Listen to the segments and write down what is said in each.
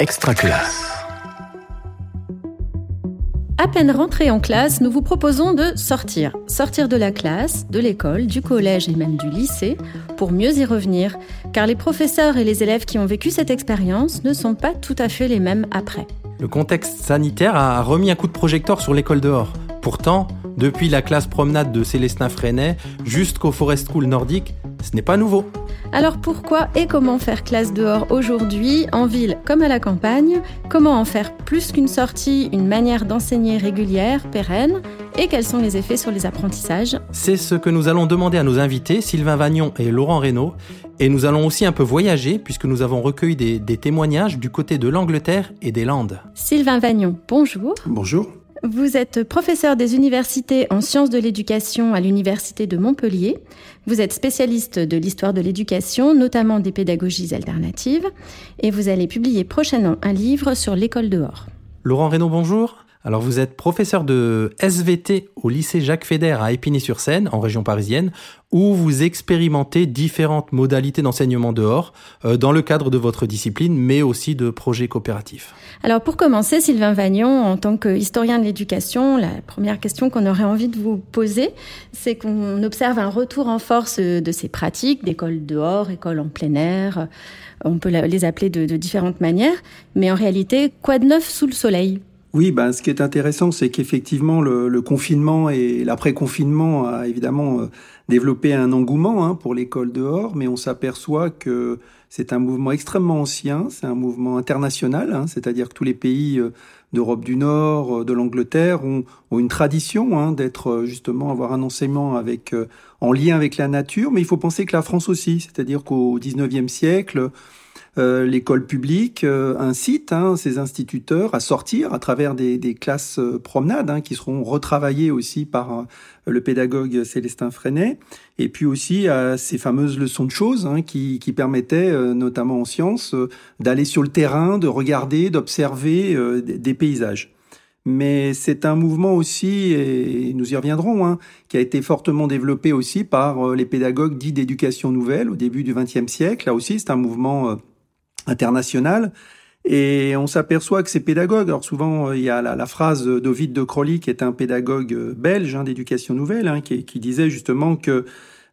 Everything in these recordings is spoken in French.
Extra classe. À peine rentré en classe, nous vous proposons de sortir. Sortir de la classe, de l'école, du collège et même du lycée pour mieux y revenir. Car les professeurs et les élèves qui ont vécu cette expérience ne sont pas tout à fait les mêmes après. Le contexte sanitaire a remis un coup de projecteur sur l'école dehors. Pourtant, depuis la classe promenade de Célestin Freinet jusqu'au Forest School nordique, ce n'est pas nouveau. Alors pourquoi et comment faire classe dehors aujourd'hui, en ville comme à la campagne? Comment en faire plus qu'une sortie, une manière d'enseigner régulière, pérenne? Et quels sont les effets sur les apprentissages? C'est ce que nous allons demander à nos invités, Sylvain Vagnon et Laurent Reynaud. Et nous allons aussi un peu voyager puisque nous avons recueilli des, des témoignages du côté de l'Angleterre et des Landes. Sylvain Vagnon, bonjour. Bonjour. Vous êtes professeur des universités en sciences de l'éducation à l'Université de Montpellier. Vous êtes spécialiste de l'histoire de l'éducation, notamment des pédagogies alternatives, et vous allez publier prochainement un livre sur l'école dehors. Laurent Reynaud, bonjour. Alors vous êtes professeur de SVT au lycée Jacques Fédère à Épinay-sur-Seine, en région parisienne, où vous expérimentez différentes modalités d'enseignement dehors euh, dans le cadre de votre discipline, mais aussi de projets coopératifs. Alors pour commencer, Sylvain Vagnon, en tant qu'historien de l'éducation, la première question qu'on aurait envie de vous poser, c'est qu'on observe un retour en force de ces pratiques, d'école dehors, école en plein air, on peut les appeler de, de différentes manières, mais en réalité, quoi de neuf sous le soleil? Oui, ben, ce qui est intéressant, c'est qu'effectivement, le, le, confinement et l'après-confinement a évidemment euh, développé un engouement hein, pour l'école dehors, mais on s'aperçoit que c'est un mouvement extrêmement ancien, c'est un mouvement international, hein, c'est-à-dire que tous les pays euh, d'Europe du Nord, euh, de l'Angleterre ont, ont, une tradition hein, d'être justement avoir un enseignement avec en lien avec la nature, mais il faut penser que la France aussi, c'est-à-dire qu'au 19e siècle, euh, l'école publique euh, incite hein, ses instituteurs à sortir à travers des, classes euh, promenades hein, qui seront retravaillées aussi par le pédagogue Célestin Freinet, et puis aussi à ces fameuses leçons de choses hein, qui, permettaient, notamment en sciences, d'aller sur le terrain, de regarder, d'observer des paysages mais c'est un mouvement aussi, et nous y reviendrons, qui a été fortement développé aussi par les pédagogues dits d'éducation nouvelle au début du XXe siècle. Là aussi, c'est un mouvement international Et on s'aperçoit que ces pédagogues, alors souvent il y a la, phrase d'Ovid de Crolly, qui est un pédagogue belge hein, d'éducation nouvelle, hein, qui, disait justement que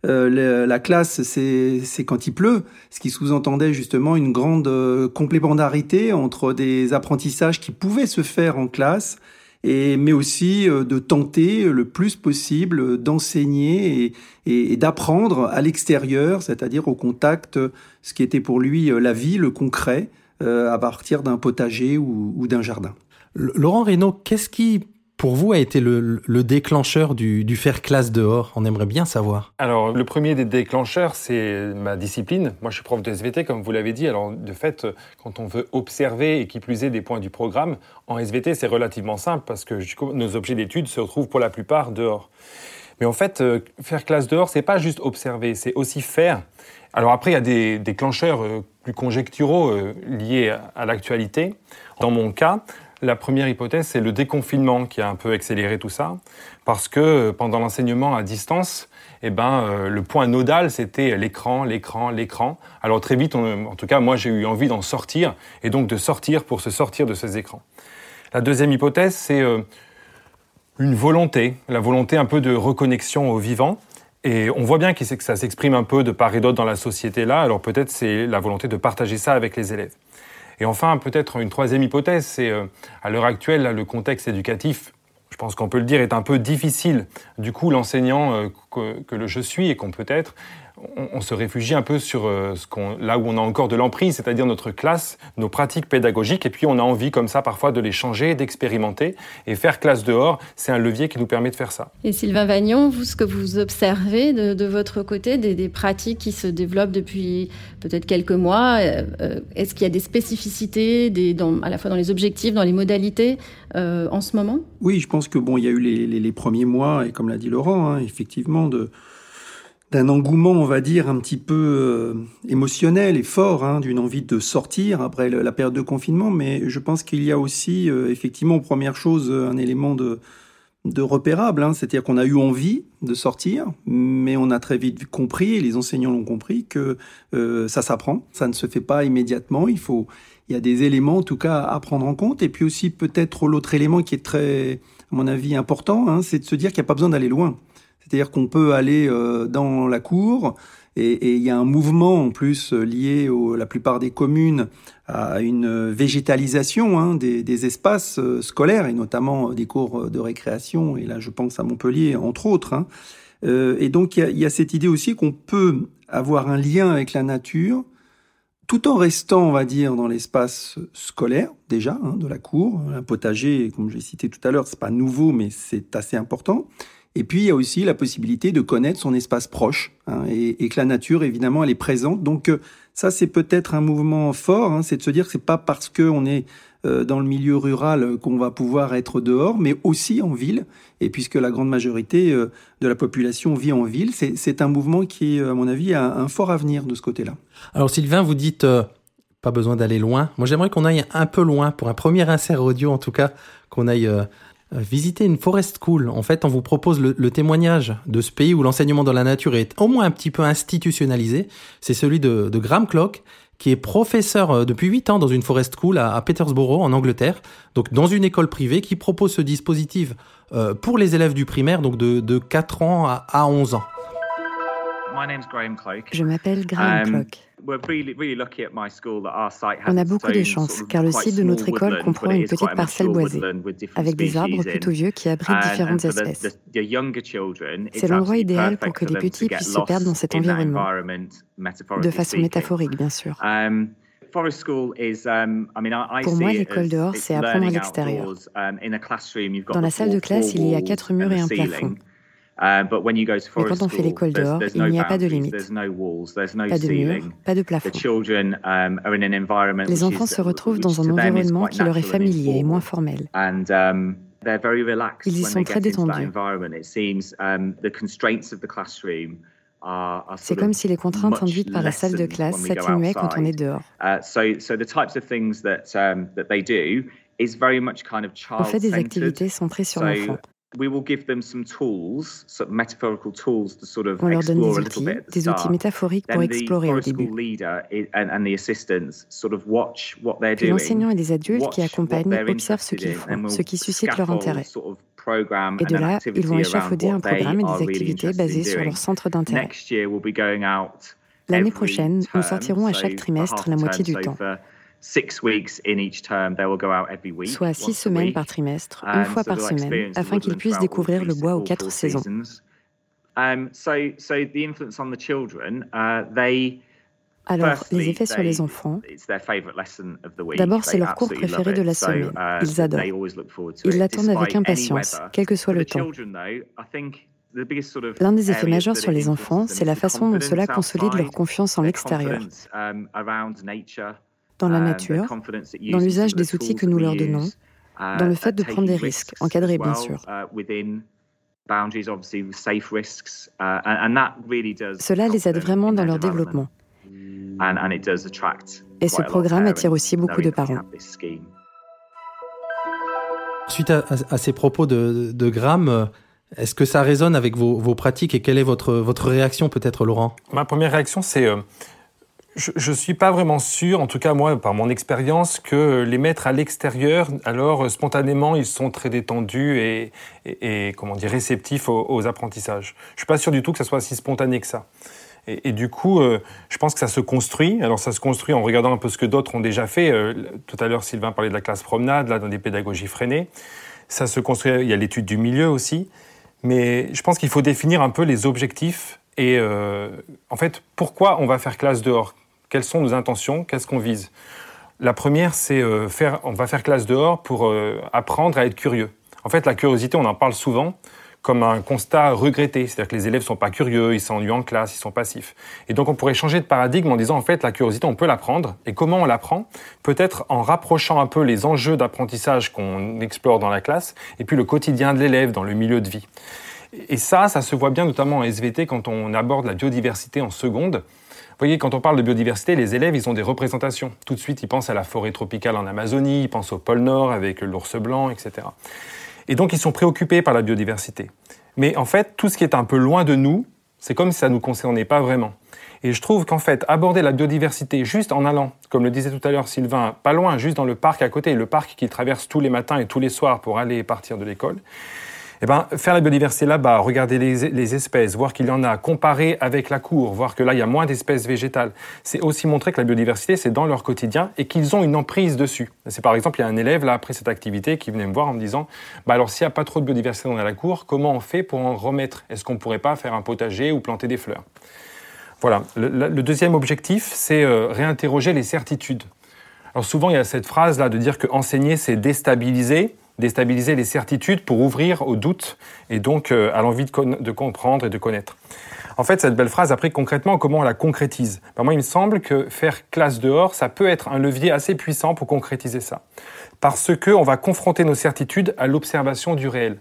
euh, la classe, c'est quand il pleut, ce qui sous-entendait justement une grande euh, complémentarité entre des apprentissages qui pouvaient se faire en classe, et, mais aussi euh, de tenter le plus possible d'enseigner et, et d'apprendre à l'extérieur, c'est-à-dire au contact, ce qui était pour lui la vie, le concret, à partir d'un potager ou, ou d'un jardin. Laurent Reynaud, qu'est-ce qui pour vous a été le, déclencheur du, faire classe dehors? On aimerait bien savoir. Alors, le premier des déclencheurs, c'est ma discipline. Moi, je suis prof de SVT, comme vous l'avez dit. Alors, de fait, quand on veut observer et qui plus est des points du programme, en SVT, c'est relativement simple parce que nos objets d'étude se retrouvent pour la plupart dehors. Mais en fait, euh, faire classe dehors, c'est pas juste observer, c'est aussi faire. Alors après, il y a des déclencheurs euh, plus conjecturaux euh, liés à l'actualité. Dans mon cas, la première hypothèse, c'est le déconfinement qui a un peu accéléré tout ça, parce que euh, pendant l'enseignement à distance, eh ben, euh, le point nodal, c'était l'écran, l'écran, l'écran. Alors très vite, en tout cas, moi, j'ai eu envie d'en sortir, et donc de sortir pour se sortir de ces écrans. La deuxième hypothèse, c'est euh, une volonté, la volonté un peu de reconnexion au vivant. Et on voit bien que ça s'exprime un peu de part et d'autre dans la société là, alors peut-être c'est la volonté de partager ça avec les élèves. Et enfin, peut-être une troisième hypothèse, c'est euh, à l'heure actuelle, le contexte éducatif, je pense qu'on peut le dire, est un peu difficile. Du coup, l'enseignant euh, que, que, je suis et qu'on peut être on, se réfugie un peu sur euh, ce qu'on, là où on a encore de l'emprise, c'est-à-dire notre classe, nos pratiques pédagogiques, et puis on a envie comme ça parfois de les changer, d'expérimenter, et faire classe dehors, c'est un levier qui nous permet de faire ça. Et Sylvain Vagnon, vous, ce que vous observez de, votre côté, des, pratiques qui se développent depuis peut-être quelques mois, euh, euh, est-ce qu'il y a des spécificités, des, à la fois dans les objectifs, dans les modalités en ce moment? Oui, je pense que bon, il y a eu les, premiers mois, et comme l'a dit Laurent, hein, effectivement, de d'un engouement, on va dire, un petit peu euh, émotionnel et fort, hein, d'une envie de sortir après la période de confinement. Mais je pense qu'il y a aussi, euh, effectivement, première chose, un élément de, de repérable, hein. c'est-à-dire qu'on a eu envie de sortir, mais on a très vite compris, et les enseignants l'ont compris, que euh, ça s'apprend, ça ne se fait pas immédiatement, il faut, il y a des éléments en tout cas à prendre en compte, et puis aussi peut-être l'autre élément qui est très, à mon avis, important, hein, c'est de se dire qu'il n'y a pas besoin d'aller loin. C'est-à-dire qu'on peut aller euh, dans la cour, et, il y a un mouvement en plus euh, lié à la plupart des communes à une végétalisation hein, des, espaces euh, scolaires et notamment des cours de récréation. Et là, je pense à Montpellier, entre autres. Hein. et donc, il y, a, cette idée aussi qu'on peut avoir un lien avec la nature tout en restant, on va dire, dans l'espace scolaire déjà hein, de la cour. Un potager, comme j'ai cité tout à l'heure, c'est pas nouveau, mais c'est assez important. Et puis, il y a aussi la possibilité de connaître son espace proche, hein, et, que la nature, évidemment, elle est présente. Donc, euh, ça, c'est peut-être un mouvement fort, hein, c'est de se dire que c'est pas parce qu'on est euh, dans le milieu rural qu'on va pouvoir être dehors, mais aussi en ville. Et puisque la grande majorité euh, de la population vit en ville, c'est un mouvement qui, à mon avis, a un fort avenir de ce côté-là. Alors, Sylvain, vous dites pas besoin d'aller loin. Moi, j'aimerais qu'on aille un peu loin, pour un premier insert audio en tout cas, qu'on aille euh, visiter une forest school. En fait, on vous propose le, témoignage de ce pays où l'enseignement dans la nature est au moins un petit peu institutionnalisé. C'est celui de, Graham Clock, qui est professeur euh, depuis 8 ans dans une forest school à, Petersborough, en Angleterre, donc dans une école privée qui propose ce dispositif euh, pour les élèves du primaire, donc de, de 4 ans à, à 11 ans. Je m'appelle Graham um, Clock. On a beaucoup de chance car le site de notre école comprend une petite parcelle boisée avec des arbres plutôt vieux qui abritent différentes espèces. C'est l'endroit idéal pour que les petits puissent se perdre dans cet environnement, de façon métaphorique bien sûr. Um, um, pour moi, l'école dehors, c'est apprendre à l'extérieur. Dans la salle de classe, il y a quatre murs et un plafond. Uh, Mais quand on fait l'école dehors, il n'y a pas de limite, pas de mur, pas de plafond. Um, Les enfants se retrouvent dans un environnement qui leur est familier et moins formel. Um, Ils y sont très détendus. C'est comme si les contraintes induites par la salle de classe s'atténuaient quand on est dehors. On fait des activités centrées sur l'enfant. On leur donne des outils, des outils métaphoriques pour explorer au début. Puis l'enseignant et des adultes qui accompagnent observent ce qu'ils font, ce qui suscite leur intérêt. Et de là, ils vont échafauder un programme et des activités basées sur leur centre d'intérêt. L'année prochaine, nous sortirons à chaque trimestre la moitié du temps soit six semaines par trimestre, une fois par semaine, afin qu'ils puissent découvrir le bois aux quatre saisons. Um, uh, Alors, les effets sur les enfants. D'abord, c'est leur cours préféré de la semaine. Uh, Ils adorent. Ils l'attendent avec impatience, quel que soit le temps. L'un des effets majeurs sur les enfants, c'est la façon dont cela consolide leur confiance en l'extérieur dans la nature, dans l'usage des outils que nous leur donnons, dans le fait de prendre des risques, encadrés bien sûr. Cela les aide vraiment dans leur développement. Et ce programme attire aussi beaucoup de parents. Suite à, ces propos de, de Graham, est-ce que ça résonne avec vos, pratiques et quelle est votre, votre réaction peut-être, Laurent? Ma première réaction, c'est euh, je ne suis pas vraiment sûr, en tout cas moi, par mon expérience, que les mettre à l'extérieur, alors spontanément, ils sont très détendus et, et, comment dire, réceptifs aux, apprentissages. Je suis pas sûr du tout que ça soit si spontané que ça. Et, du coup, euh, je pense que ça se construit. Alors ça se construit en regardant un peu ce que d'autres ont déjà fait. Euh, tout à l'heure, Sylvain parlait de la classe promenade, là, dans des pédagogies freinées. Ça se construit, il y a l'étude du milieu aussi. Mais je pense qu'il faut définir un peu les objectifs et euh, en fait, pourquoi on va faire classe dehors? Quelles sont nos intentions Qu'est-ce qu'on vise La première, c'est euh, faire, on va faire classe dehors pour euh, apprendre à être curieux. En fait, la curiosité, on en parle souvent comme un constat regretté, c'est-à-dire que les élèves sont pas curieux, ils s'ennuient en classe, ils sont passifs. Et donc on pourrait changer de paradigme en disant en fait la curiosité on peut l'apprendre et comment on l'apprend? Peut-être en rapprochant un peu les enjeux d'apprentissage qu'on explore dans la classe et puis le quotidien de l'élève dans le milieu de vie. Et ça, ça se voit bien notamment en SVT quand on aborde la biodiversité en seconde. Vous voyez, quand on parle de biodiversité, les élèves, ils ont des représentations. Tout de suite, ils pensent à la forêt tropicale en Amazonie, ils pensent au pôle Nord avec l'ours blanc, etc. Et donc ils sont préoccupés par la biodiversité. Mais en fait, tout ce qui est un peu loin de nous, c'est comme si ça ne nous concernait pas vraiment. Et je trouve qu'en fait, aborder la biodiversité juste en allant, comme le disait tout à l'heure Sylvain, pas loin, juste dans le parc à côté, le parc qu'il traverse tous les matins et tous les soirs pour aller et partir de l'école, eh ben, faire la biodiversité là-bas, regarder les, espèces, voir qu'il y en a, comparer avec la cour, voir que là, il y a moins d'espèces végétales. C'est aussi montrer que la biodiversité, c'est dans leur quotidien et qu'ils ont une emprise dessus. C'est par exemple, il y a un élève, là, après cette activité, qui venait me voir en me disant, bah alors, s'il n'y a pas trop de biodiversité dans la cour, comment on fait pour en remettre? Est-ce qu'on ne pourrait pas faire un potager ou planter des fleurs? Voilà. Le, deuxième objectif, c'est euh, réinterroger les certitudes. Alors souvent, il y a cette phrase-là de dire que enseigner, c'est déstabiliser déstabiliser les certitudes pour ouvrir aux doutes et donc euh, à l'envie de, comprendre et de connaître. En fait, cette belle phrase, après concrètement, comment on la concrétise ben, Moi, il me semble que faire classe dehors, ça peut être un levier assez puissant pour concrétiser ça. Parce qu'on va confronter nos certitudes à l'observation du réel.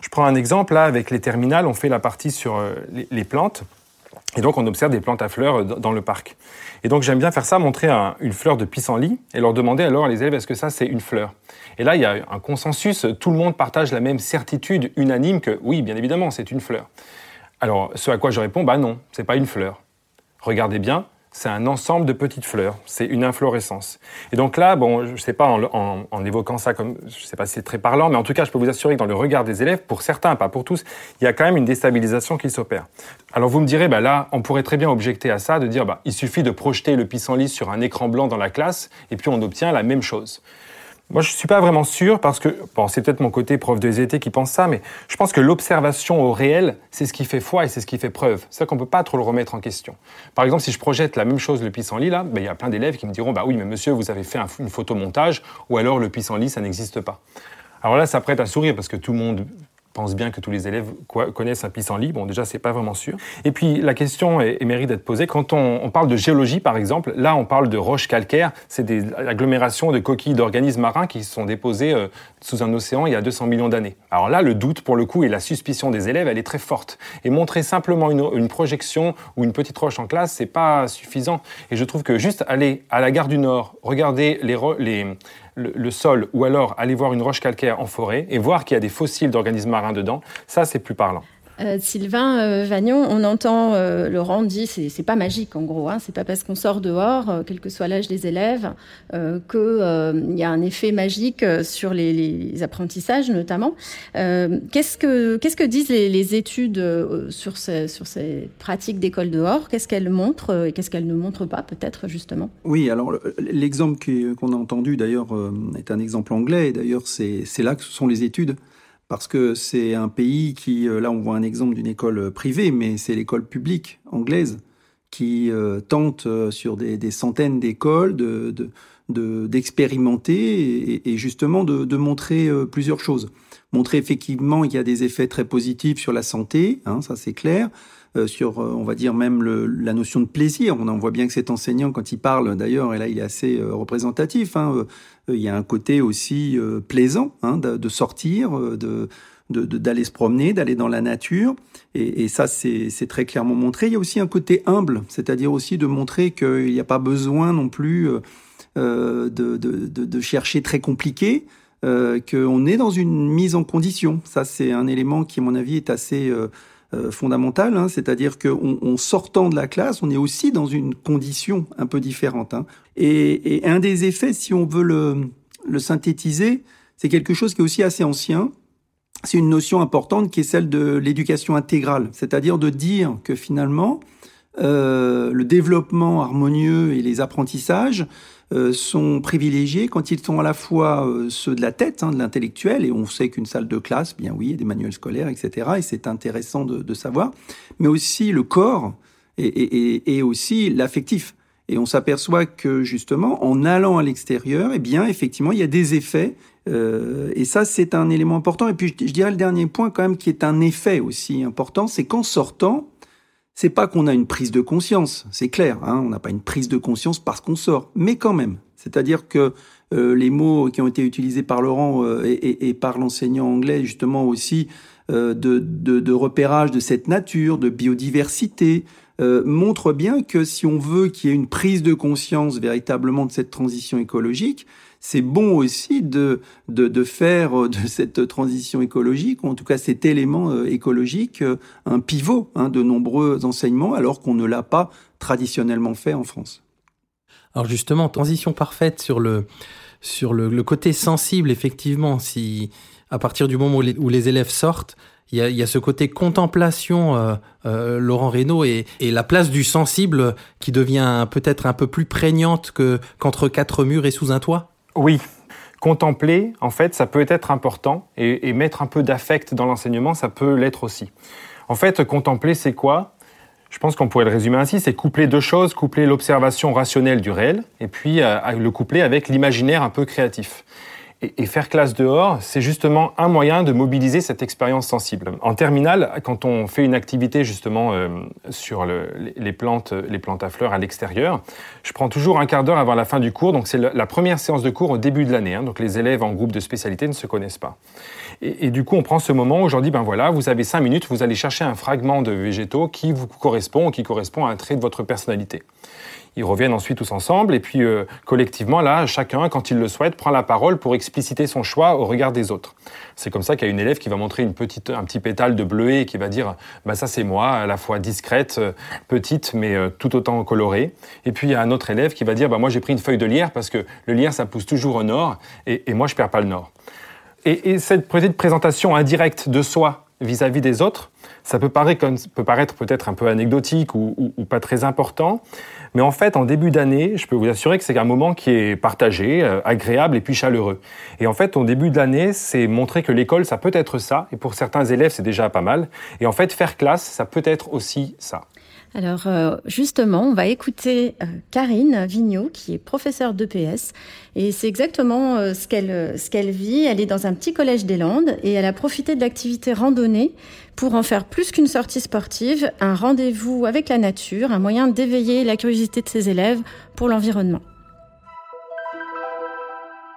Je prends un exemple, là, avec les terminales, on fait la partie sur euh, les plantes. Et donc, on observe des plantes à fleurs euh, dans le parc. Et donc, j'aime bien faire ça, montrer une fleur de pissenlit et leur demander alors à les élèves, est-ce que ça, c'est une fleur? Et là, il y a un consensus, tout le monde partage la même certitude unanime que oui, bien évidemment, c'est une fleur. Alors, ce à quoi je réponds, bah non, c'est pas une fleur. Regardez bien, c'est un ensemble de petites fleurs, c'est une inflorescence. Et donc là, bon, je ne sais pas, en, évoquant ça comme, je ne sais pas si c'est très parlant, mais en tout cas, je peux vous assurer que dans le regard des élèves, pour certains, pas pour tous, il y a quand même une déstabilisation qui s'opère. Alors vous me direz, bah là, on pourrait très bien objecter à ça, de dire, bah, il suffit de projeter le pissenlit sur un écran blanc dans la classe, et puis on obtient la même chose. Moi, je ne suis pas vraiment sûr parce que, bon, c'est peut-être mon côté prof de SVT qui pense ça, mais je pense que l'observation au réel, c'est ce qui fait foi et c'est ce qui fait preuve. C'est qu'on ne peut pas trop le remettre en question. Par exemple, si je projette la même chose le pissenlit, là, ben, il y a plein d'élèves qui me diront, bah oui, mais monsieur, vous avez fait un, une photomontage, ou alors le pissenlit, ça n'existe pas. Alors là, ça prête à sourire parce que tout le monde pense bien que tous les élèves connaissent un pissenlit. Bon, déjà, c'est pas vraiment sûr. Et puis, la question est, mérite d'être posée. Quand on, parle de géologie, par exemple, là, on parle de roches calcaires. C'est des agglomérations de coquilles d'organismes marins qui sont déposées euh, sous un océan il y a 200 millions d'années. Alors là, le doute, pour le coup, et la suspicion des élèves, elle est très forte. Et montrer simplement une, projection ou une petite roche en classe, c'est pas suffisant. Et je trouve que juste aller à la gare du Nord, regarder les le, sol ou alors aller voir une roche calcaire en forêt et voir qu'il y a des fossiles d'organismes marins dedans, ça c'est plus parlant. Euh, Sylvain euh, Vagnon, on entend euh, Laurent dit c'est c'est pas magique en gros, hein, c'est pas parce qu'on sort dehors, quel que soit l'âge des élèves, qu'il y a un effet magique sur les, apprentissages notamment. qu'est-ce que disent les, études sur ces pratiques d'école dehors? Qu'est-ce qu'elles montrent et qu'est-ce qu'elles ne montrent pas peut-être justement? Oui, alors l'exemple qu'on a entendu d'ailleurs est un exemple anglais. D'ailleurs c'est c'est là que ce sont les études parce que c'est un pays qui, euh, là on voit un exemple d'une école privée, mais c'est l'école publique anglaise qui euh, tente euh, sur des, centaines d'écoles de, d'expérimenter et, justement de, montrer plusieurs choses. Montrer effectivement qu'il y a des effets très positifs sur la santé, hein, ça c'est clair, euh, sur, euh, on va dire, même la notion de plaisir. On en voit bien que cet enseignant, quand il parle d'ailleurs, et là il est assez euh, représentatif, hein, il y a un côté aussi plaisant hein, de, sortir, de d'aller se promener, d'aller dans la nature. Et, ça, c'est très clairement montré. Il y a aussi un côté humble, c'est-à-dire aussi de montrer qu'il n'y a pas besoin non plus de, de, chercher très compliqué, qu'on est dans une mise en condition. Ça, c'est un élément qui, à mon avis, est assez euh, fondamentale, hein, c'est-à-dire qu'en sortant de la classe, on est aussi dans une condition un peu différente. Hein. Et, un des effets, si on veut le, synthétiser, c'est quelque chose qui est aussi assez ancien. C'est une notion importante qui est celle de l'éducation intégrale, c'est-à-dire de dire que finalement, euh, le développement harmonieux et les apprentissages euh, sont privilégiés quand ils sont à la fois euh, ceux de la tête, hein, de l'intellectuel, et on sait qu'une salle de classe, bien oui, il y a des manuels scolaires, etc., et c'est intéressant de, savoir, mais aussi le corps et aussi l'affectif. Et on s'aperçoit que justement, en allant à l'extérieur, eh bien, effectivement, il y a des effets. Euh, et ça, c'est un élément important. Et puis, je, je dirais le dernier point quand même, qui est un effet aussi important, c'est qu'en sortant, c'est pas qu'on a une prise de conscience, c'est clair, hein, on n'a pas une prise de conscience parce qu'on sort, mais quand même. C'est-à-dire que euh, les mots qui ont été utilisés par Laurent euh, et, par l'enseignant anglais, justement aussi, euh, de, repérage de cette nature, de biodiversité, euh, montre bien que si on veut qu'il y ait une prise de conscience véritablement de cette transition écologique, c'est bon aussi de, de, faire euh, de cette transition écologique, ou en tout cas cet élément euh, écologique, un pivot hein, de nombreux enseignements, alors qu'on ne l'a pas traditionnellement fait en France. Alors justement, transition parfaite sur le, sur le, côté sensible, effectivement, si à partir du moment où les élèves sortent, il y a, ce côté contemplation, euh, euh, Laurent Reynaud, et, la place du sensible qui devient peut-être un peu plus prégnante que qu'entre quatre murs et sous un toit Oui. Contempler, en fait, ça peut être important, et, mettre un peu d'affect dans l'enseignement, ça peut l'être aussi. En fait, contempler, c'est quoi? Je pense qu'on pourrait le résumer ainsi, c'est coupler deux choses, coupler l'observation rationnelle du réel, et puis euh, le coupler avec l'imaginaire un peu créatif. Et, faire classe dehors, c'est justement un moyen de mobiliser cette expérience sensible. En terminale, quand on fait une activité justement euh, sur les, plantes, les plantes à fleurs à l'extérieur, je prends toujours un quart d'heure avant la fin du cours. Donc c'est la première séance de cours au début de l'année. Hein. donc les élèves en groupe de spécialité ne se connaissent pas. Et, du coup, on prend ce moment dis, ben voilà, vous avez cinq minutes, vous allez chercher un fragment de végétaux qui vous correspond qui correspond à un trait de votre personnalité. Ils reviennent ensuite tous ensemble et puis euh, collectivement, là, chacun, quand il le souhaite, prend la parole pour expliciter son choix au regard des autres. C'est comme ça qu'il y a une élève qui va montrer une petite, un petit pétale de bleuet et qui va dire bah ça c'est moi, à la fois discrète, euh, petite, mais euh, tout autant colorée. Et puis il y a un autre élève qui va dire bah moi j'ai pris une feuille de lierre parce que le lierre ça pousse toujours au nord et, moi je perds pas le nord. Et, cette présentation indirecte de soi vis-à-vis des autres, ça peut paraître, peut paraître peut-être un peu anecdotique ou, pas très important, mais en fait, en début d'année, je peux vous assurer que c'est un moment qui est partagé, euh, agréable et puis chaleureux. Et en fait, au début de l'année, c'est montrer que l'école, ça peut être ça, et pour certains élèves, c'est déjà pas mal. Et en fait, faire classe, ça peut être aussi ça. Alors euh, justement, on va écouter euh, Karine Vigneault, qui est professeure d'EPS, et c'est exactement ce qu'elle ce qu'elle vit. Elle est dans un petit collège des Landes et elle a profité de l'activité randonnée pour en faire plus qu'une sortie sportive, un rendez-vous avec la nature, un moyen d'éveiller la curiosité de ses élèves pour l'environnement.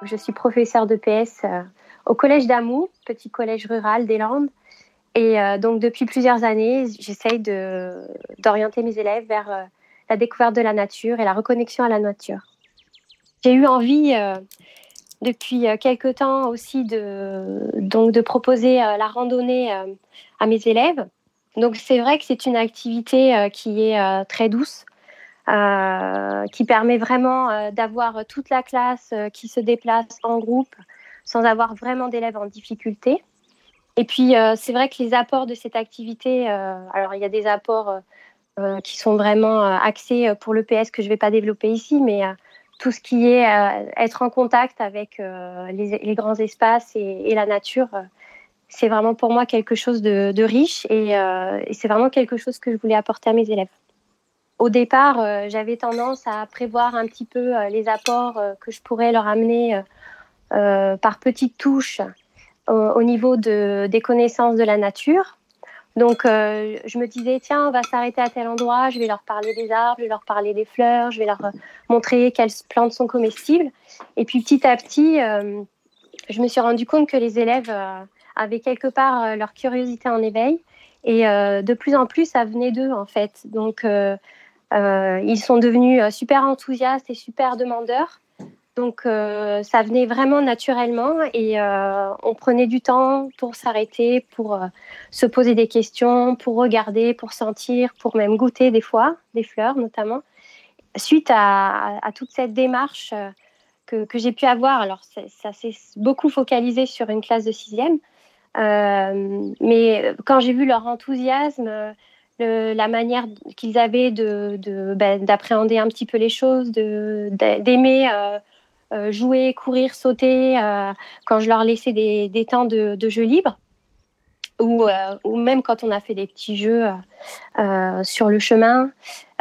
Je suis professeure de PS euh, au collège d'Amou, petit collège rural des Landes. Et euh, donc depuis plusieurs années, j'essaye d'orienter mes élèves vers euh, la découverte de la nature et la reconnexion à la nature. J'ai eu envie depuis euh, quelques temps aussi de, donc de proposer euh, la randonnée euh, à mes élèves. Donc c'est vrai que c'est une activité qui est très douce, qui permet vraiment d'avoir toute la classe qui se déplace en groupe sans avoir vraiment d'élèves en difficulté. Et puis c'est vrai que les apports de cette activité, alors il y a des apports qui sont vraiment axés pour le PS que je ne vais pas développer ici, mais tout ce qui est euh, être en contact avec euh, les, grands espaces et, la nature, euh, c'est vraiment pour moi quelque chose de, riche et, c'est vraiment quelque chose que je voulais apporter à mes élèves. Au départ, j'avais tendance à prévoir un petit peu les apports que je pourrais leur amener par petites touches au niveau de, des connaissances de la nature. Donc, euh, je me disais, tiens, on va s'arrêter à tel endroit, je vais leur parler des arbres, je vais leur parler des fleurs, je vais leur euh, montrer quelles plantes sont comestibles. Et puis, petit à petit, euh, je me suis rendu compte que les élèves avaient quelque part leur curiosité en éveil. Et de plus en plus, ça venait d'eux, en fait. Donc, ils sont devenus super enthousiastes et super demandeurs. Donc euh, ça venait vraiment naturellement et euh, on prenait du temps pour s'arrêter, pour euh, se poser des questions, pour regarder, pour sentir, pour même goûter des fois, des fleurs notamment. Suite à, toute cette démarche que, j'ai pu avoir, alors ça s'est beaucoup focalisé sur une classe de sixième, mais quand j'ai vu leur enthousiasme, la manière qu'ils avaient ben, d'appréhender un petit peu les choses, d'aimer jouer, courir, sauter, euh, quand je leur laissais des, temps de, de, jeu libre. Ou, euh, ou, même quand on a fait des petits jeux sur le chemin,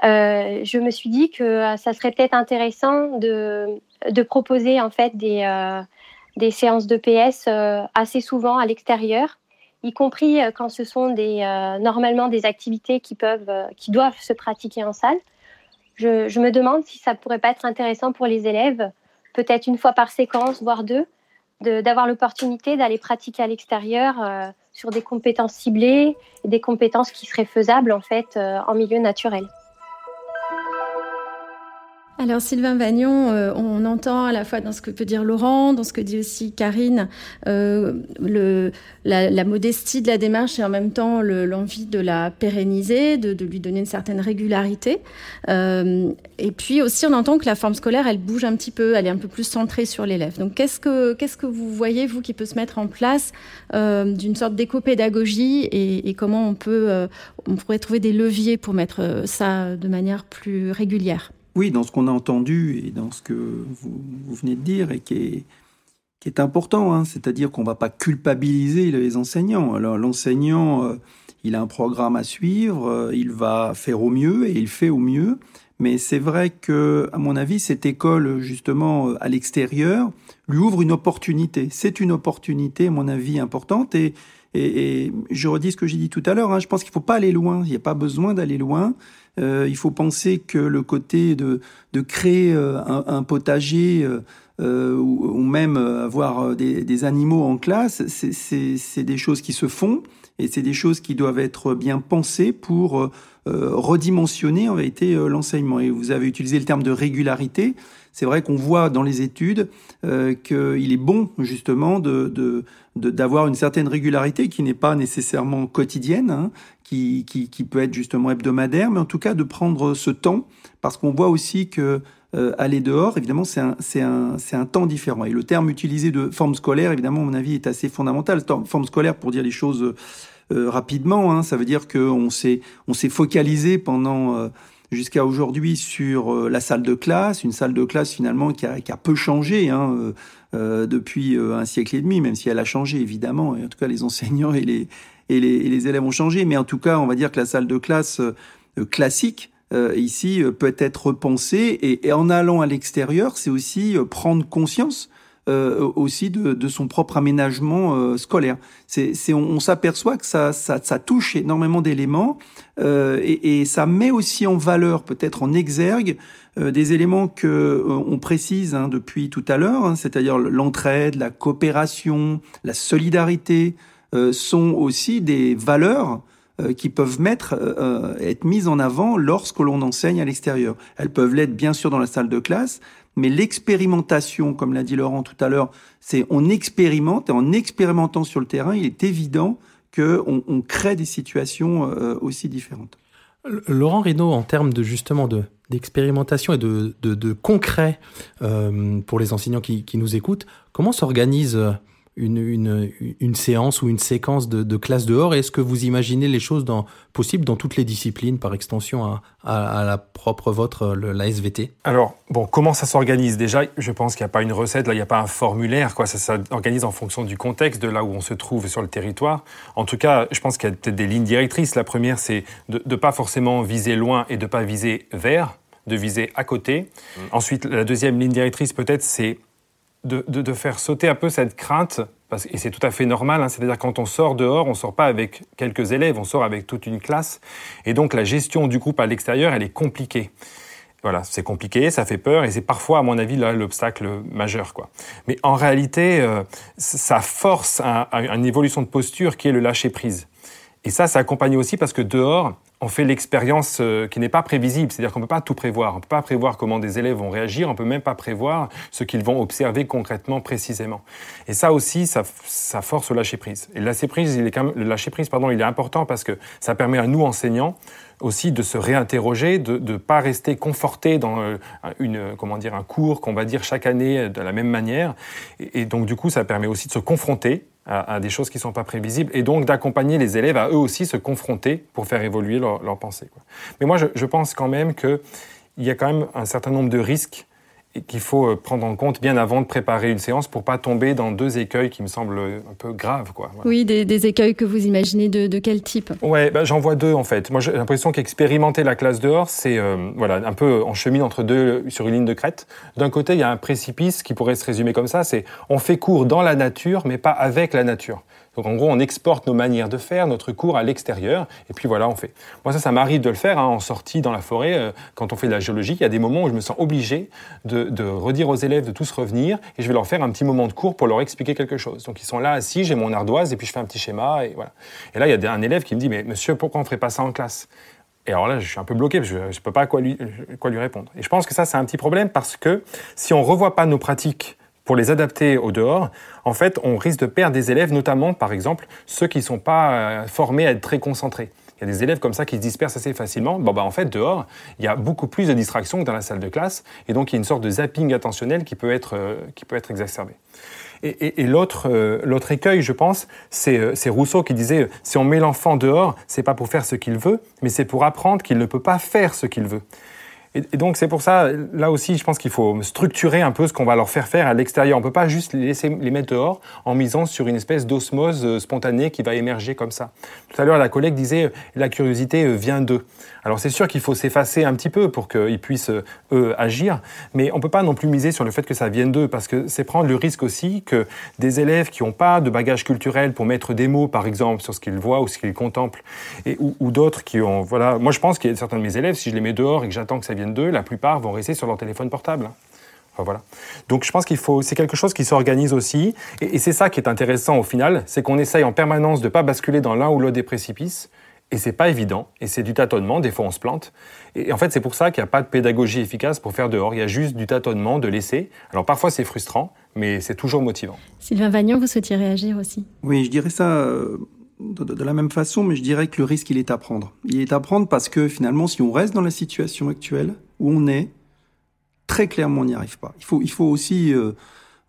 je me suis dit que ça serait peut-être intéressant de, de, proposer en fait des, des séances de PS assez souvent à l'extérieur, y compris quand ce sont des, normalement des activités qui, peuvent, qui doivent se pratiquer en salle. Je, je, me demande si ça pourrait pas être intéressant pour les élèves peut-être une fois par séquence, voire deux, d'avoir l'opportunité d'aller pratiquer à l'extérieur, euh, sur des compétences ciblées et des compétences qui seraient faisables en fait en milieu naturel. Alors Sylvain Vagnon, euh, on entend à la fois dans ce que peut dire Laurent, dans ce que dit aussi Karine, euh, la, modestie de la démarche et en même temps l'envie de la pérenniser, de, lui donner une certaine régularité. Euh, et puis aussi on entend que la forme scolaire, elle bouge un petit peu, elle est un peu plus centrée sur l'élève. Donc qu'est-ce que qu'est-ce que vous voyez vous qui peut se mettre en place d'une sorte d'éco-pédagogie et, et, comment on peut on pourrait trouver des leviers pour mettre ça de manière plus régulière? Oui, dans ce qu'on a entendu et dans ce que vous, venez de dire et qui est, important, hein, c'est-à-dire qu'on ne va pas culpabiliser les enseignants. Alors l'enseignant, euh, il a un programme à suivre, euh, il va faire au mieux et il fait au mieux. Mais c'est vrai que, à mon avis, cette école, justement, euh, à l'extérieur, lui ouvre une opportunité. C'est une opportunité, à mon avis, importante. Et, et, je redis ce que j'ai dit tout à l'heure, hein, je pense qu'il ne faut pas aller loin. Il n'y a pas besoin d'aller loin. Euh, il faut penser que le côté de, créer euh, un, potager euh, ou, même avoir des, animaux en classe, c'est des choses qui se font et c'est des choses qui doivent être bien pensées pour redimensionner l'enseignement. Et vous avez utilisé le terme de régularité. C'est vrai qu'on voit dans les études qu'il est bon justement de, d'avoir une certaine régularité qui n'est pas nécessairement quotidienne, hein, qui, qui, qui, peut être justement hebdomadaire, mais en tout cas de prendre ce temps, parce qu'on voit aussi que euh, aller dehors, évidemment, c'est un, c'est un, c'est un temps différent. Et le terme utilisé de forme scolaire, évidemment, à mon avis, est assez fondamental. Forme scolaire, pour dire les choses euh, rapidement, hein, ça veut dire qu'on s'est, on s'est focalisé pendant euh, jusqu'à aujourd'hui sur euh, la salle de classe, une salle de classe finalement qui a, qui a peu changé hein, euh, euh depuis un siècle et demi, même si elle a changé évidemment, et en tout cas les enseignants et les, et les, et les élèves ont changé, mais en tout cas on va dire que la salle de classe classique ici peut être repensée, et, et en allant à l'extérieur, c'est aussi prendre conscience euh, aussi de, son propre aménagement euh, scolaire. On, s'aperçoit que ça, touche énormément d'éléments euh, et, ça met aussi en valeur, peut-être en exergue, des éléments que on précise hein, depuis tout à l'heure, hein, c'est-à-dire l'entraide, la coopération, la solidarité, sont aussi des valeurs qui peuvent être mises en avant lorsque l'on enseigne à l'extérieur. Elles peuvent l'être bien sûr dans la salle de classe, mais l'expérimentation, comme l'a dit Laurent tout à l'heure, c'est on expérimente et en expérimentant sur le terrain, il est évident qu'on on crée des situations euh, aussi différentes. Laurent Reynaud, en termes de justement de d'expérimentation et de, de, concret euh, pour les enseignants qui, qui nous écoutent, comment s'organise une, une, une, séance ou une séquence de, de classe dehors? Est-ce que vous imaginez les choses dans, possibles dans toutes les disciplines, par extension à, à, la propre vôtre, la SVT Alors, bon, comment ça s'organise? Déjà, je pense qu'il n'y a pas une recette, là, il n'y a pas un formulaire, quoi. Ça s'organise en fonction du contexte, de là où on se trouve sur le territoire. En tout cas, je pense qu'il y a peut-être des lignes directrices. La première, c'est de ne pas forcément viser loin et de ne pas viser vers, de viser à côté. Mmh. Ensuite, la deuxième ligne directrice, peut-être, c'est de, de, faire sauter un peu cette crainte, parce, et c'est tout à fait normal, hein, c'est-à-dire quand on sort dehors, on sort pas avec quelques élèves, on sort avec toute une classe, et donc la gestion du groupe à l'extérieur, elle est compliquée. Voilà, c'est compliqué, ça fait peur, et c'est parfois, à mon avis, là l'obstacle majeur, quoi. Mais en réalité, euh, ça force une évolution de posture qui est le lâcher prise. Et ça, ça accompagne aussi parce que dehors, on fait l'expérience euh, qui n'est pas prévisible, c'est-à-dire qu'on ne peut pas tout prévoir. On ne peut pas prévoir comment des élèves vont réagir, on ne peut même pas prévoir ce qu'ils vont observer concrètement, précisément. Et ça aussi, ça, ça force le lâcher-prise. Et le lâcher-prise, il est quand même, le lâcher-prise, pardon, il est important parce que ça permet à nous, enseignants, aussi de se réinterroger, de ne pas rester conforté dans euh, une, comment dire, un cours qu'on va dire chaque année de la même manière. Et donc, du coup, ça permet aussi de se confronter à, des choses qui ne sont pas prévisibles, et donc d'accompagner les élèves à eux aussi se confronter pour faire évoluer leur, pensée. Mais moi, je pense quand même qu'il y a quand même un certain nombre de risques qu'il faut euh, prendre en compte bien avant de préparer une séance pour pas tomber dans deux écueils qui me semblent un peu graves. Quoi. Oui, des, des, écueils que vous imaginez de, de quel type? Ouais, bah, j'en vois deux en fait. Moi, j'ai l'impression qu'expérimenter la classe dehors, c'est euh, voilà un peu en chemin entre deux sur une ligne de crête. D'un côté, il y a un précipice qui pourrait se résumer comme ça, c'est on fait cours dans la nature, mais pas avec la nature. Donc en gros, on exporte nos manières de faire, notre cours à l'extérieur, et puis voilà, on fait. Moi, ça, ça m'arrive de le faire hein, en sortie dans la forêt, euh, quand on fait de la géologie. Il y a des moments où je me sens obligé de, redire aux élèves de tous revenir, et je vais leur faire un petit moment de cours pour leur expliquer quelque chose. Donc ils sont là assis, j'ai mon ardoise, et puis je fais un petit schéma, et voilà. Et là, il y a un élève qui me dit, mais monsieur, pourquoi on ne ferait pas ça en classe? Et alors là, je suis un peu bloqué, je ne peux pas quoi lui, quoi lui répondre. Et je pense que ça, c'est un petit problème parce que si on ne revoit pas nos pratiques pour les adapter au dehors, en fait, on risque de perdre des élèves, notamment, par exemple, ceux qui ne sont pas euh, formés à être très concentrés. Il y a des élèves comme ça qui se dispersent assez facilement. Bon, bah, en fait, dehors, il y a beaucoup plus de distractions que dans la salle de classe. Et donc, il y a une sorte de zapping attentionnel qui peut être, euh, qui peut être exacerbé. Et, l'autre, euh, l'autre écueil, je pense, c'est, c'est Rousseau qui disait si on met l'enfant dehors, c'est pas pour faire ce qu'il veut, mais c'est pour apprendre qu'il ne peut pas faire ce qu'il veut. Et, donc c'est pour ça, là aussi, je pense qu'il faut structurer un peu ce qu'on va leur faire faire à l'extérieur. On peut pas juste les laisser les mettre dehors en misant sur une espèce d'osmose euh, spontanée qui va émerger comme ça. Tout à l'heure, la collègue disait la curiosité euh, vient d'eux. Alors c'est sûr qu'il faut s'effacer un petit peu pour qu'ils puissent euh, eux agir, mais on peut pas non plus miser sur le fait que ça vienne d'eux parce que c'est prendre le risque aussi que des élèves qui n'ont pas de bagage culturel pour mettre des mots, par exemple, sur ce qu'ils voient ou ce qu'ils contemplent, et ou, ou d'autres qui ont, voilà, moi je pense qu'il y a certains de mes élèves, si je les mets dehors et que j'attends que ça vienne d'eux, la plupart vont rester sur leur téléphone portable. Enfin, voilà. Donc je pense qu'il faut, c'est quelque chose qui s'organise aussi, et, et c'est ça qui est intéressant au final, c'est qu'on essaye en permanence de pas basculer dans l'un ou l'autre des précipices, et c'est pas évident, et c'est du tâtonnement, des fois on se plante. Et en fait, c'est pour ça qu'il n'y a pas de pédagogie efficace pour faire dehors. Il y a juste du tâtonnement, de laisser. Alors parfois c'est frustrant, mais c'est toujours motivant. Sylvain Vagnon, vous souhaitiez réagir aussi? Oui, je dirais ça de, la même façon, mais je dirais que le risque, il est à prendre. Il est à prendre parce que finalement, si on reste dans la situation actuelle où on est, très clairement, on n'y arrive pas. Il faut, il faut aussi euh,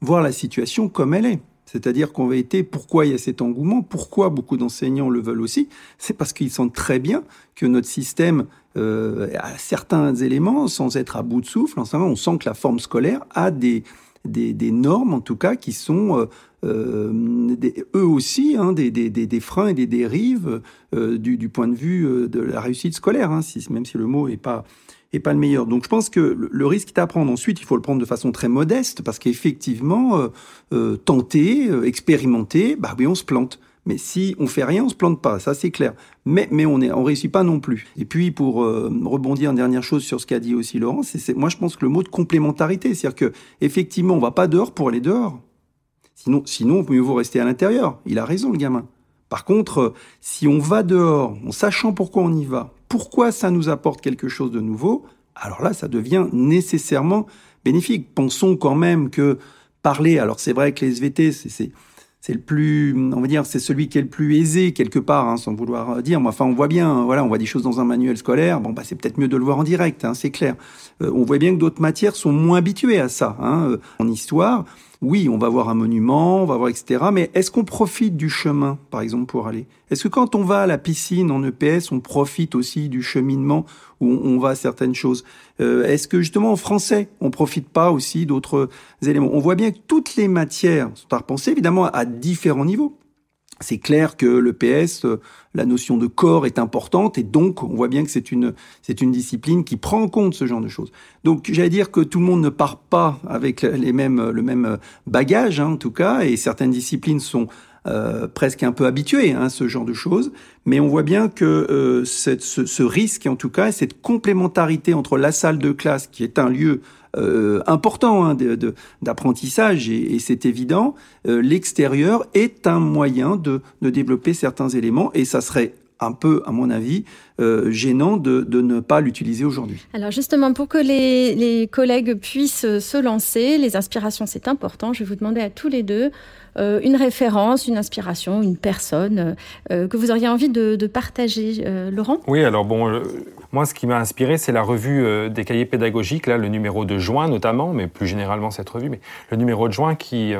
voir la situation comme elle est. C'est-à-dire qu'en vérité, pourquoi il y a cet engouement, pourquoi beaucoup d'enseignants le veulent aussi, c'est parce qu'ils sentent très bien que notre système euh, a certains éléments, sans être à bout de souffle, on sent que la forme scolaire a des, des, des normes, en tout cas, qui sont euh, euh eux aussi hein, des, des, des, freins et des dérives euh, du, du, point de vue euh, de la réussite scolaire, hein, si, même si le mot est pas est pas le meilleur. Donc je pense que le risque est à prendre. Ensuite, il faut le prendre de façon très modeste parce qu'effectivement, euh, euh tenter, expérimenter, bah oui, on se plante. Mais si on fait rien, on se plante pas, ça c'est clair. Mais mais on est on réussit pas non plus. Et puis pour euh, rebondir en dernière chose sur ce qu'a dit aussi Laurent, c'est moi je pense que le mot de complémentarité, c'est-à-dire que effectivement on va pas dehors pour aller dehors. Sinon sinon mieux vaut rester à l'intérieur. Il a raison le gamin. Par contre, si on va dehors en sachant pourquoi on y va, pourquoi ça nous apporte quelque chose de nouveau, alors là, ça devient nécessairement bénéfique. Pensons quand même que parler, alors c'est vrai que les SVT, c'est c'est le plus, on va dire, c'est celui qui est le plus aisé quelque part, hein, sans vouloir dire. Mais enfin, on voit bien, voilà, on voit des choses dans un manuel scolaire. Bon, bah, c'est peut-être mieux de le voir en direct, hein, c'est clair. Euh, on voit bien que d'autres matières sont moins habituées à ça. Hein. Euh, en histoire, oui, on va voir un monument, on va voir etc. Mais est-ce qu'on profite du chemin, par exemple, pour aller? Est-ce que quand on va à la piscine en EPS, on profite aussi du cheminement où on va à certaines choses? Euh, Est-ce que justement en français, on profite pas aussi d'autres éléments? On voit bien que toutes les matières sont à repenser, évidemment, à différents niveaux c'est clair que le PS, euh, la notion de corps est importante et donc on voit bien que c'est une c'est une discipline qui prend en compte ce genre de choses. Donc j'allais dire que tout le monde ne part pas avec les mêmes le même bagage hein, en tout cas et certaines disciplines sont euh, presque un peu habituées hein, à ce genre de choses, mais on voit bien que euh, cette, ce, ce risque en tout cas cette complémentarité entre la salle de classe qui est un lieu euh, important hein, d'apprentissage et, et c'est évident. Euh, l'extérieur est un moyen de, de développer certains éléments et ça serait un peu, à mon avis, euh, gênant de, de, ne pas l'utiliser aujourd'hui. Alors justement, pour que les, les, collègues puissent se lancer, les inspirations, c'est important. Je vais vous demander à tous les deux une référence, une inspiration, une personne euh, que vous auriez envie de, partager. Euh, Laurent? Oui, alors bon, moi, ce qui m'a inspiré, c'est la revue des cahiers pédagogiques, là, le numéro de juin notamment, mais plus généralement cette revue, mais le numéro de juin qui,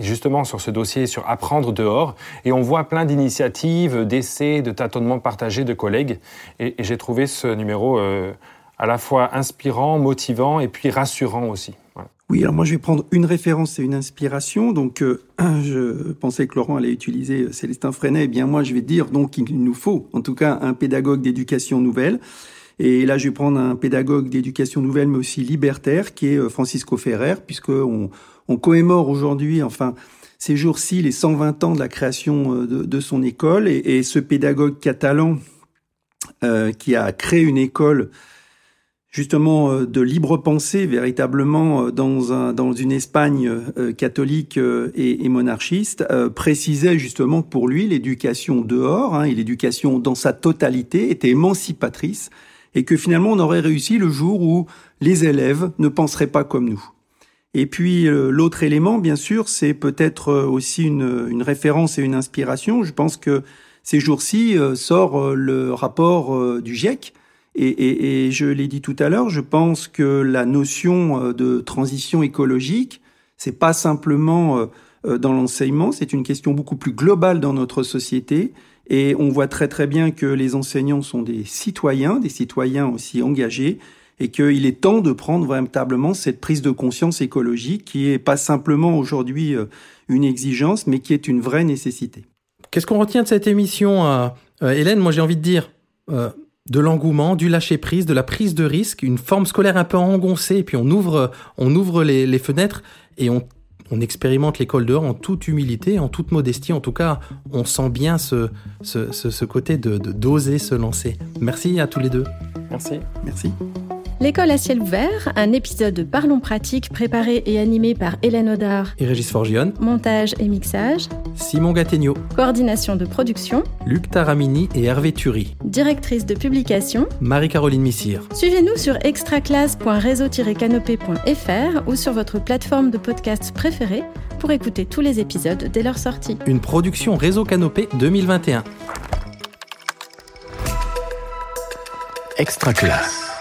justement sur ce dossier sur apprendre dehors, et on voit plein d'initiatives, d'essais, de tâtonnements partagés de collègues, et, j'ai trouvé ce numéro à la fois inspirant, motivant et puis rassurant aussi. Oui, alors moi je vais prendre une référence et une inspiration. Donc euh, je pensais que Laurent allait utiliser euh, Célestin Freinet. Eh bien moi je vais dire donc qu'il nous faut en tout cas un pédagogue d'éducation nouvelle. Et là je vais prendre un pédagogue d'éducation nouvelle mais aussi libertaire qui est euh, Francisco Ferrer puisque on, commémore aujourd'hui enfin ces jours-ci les 120 ans de la création euh, de, son école et, ce pédagogue catalan qui a créé une école justement euh, de libre pensée véritablement dans, un, dans une Espagne catholique et, monarchiste précisait justement pour lui l'éducation dehors hein, et l'éducation dans sa totalité était émancipatrice et que finalement on aurait réussi le jour où les élèves ne penseraient pas comme nous. Et puis euh, l'autre élément, bien sûr, c'est peut-être euh, aussi une, une, référence et une inspiration. Je pense que ces jours-ci euh, sort le rapport du GIEC. Et, et, et je l'ai dit tout à l'heure, je pense que la notion de transition écologique, c'est pas simplement dans l'enseignement, c'est une question beaucoup plus globale dans notre société. Et on voit très très bien que les enseignants sont des citoyens, des citoyens aussi engagés, et qu'il est temps de prendre véritablement cette prise de conscience écologique qui est pas simplement aujourd'hui euh, une exigence, mais qui est une vraie nécessité. Qu'est-ce qu'on retient de cette émission, euh, euh, Hélène? Moi, j'ai envie de dire de l'engouement, du lâcher prise, de la prise de risque, une forme scolaire un peu engoncée, et puis on ouvre, on ouvre les, fenêtres et on, on expérimente l'école dehors en toute humilité, en toute modestie. En tout cas, on sent bien ce, ce, ce, côté de d'oser se lancer. Merci à tous les deux. Merci. Merci. L'école à ciel ouvert, un épisode de Parlons pratique préparé et animé par Hélène Audard et Régis Forgione. Montage et mixage. Simon Gattegno. Coordination de production. Luc Taramini et Hervé Thury. Directrice de publication. Marie-Caroline Missire. Suivez-nous sur extraclasse.réseau-canopé.fr ou sur votre plateforme de podcast préférée pour écouter tous les épisodes dès leur sortie. Une production Réseau Canopé 2021. Extra Classe.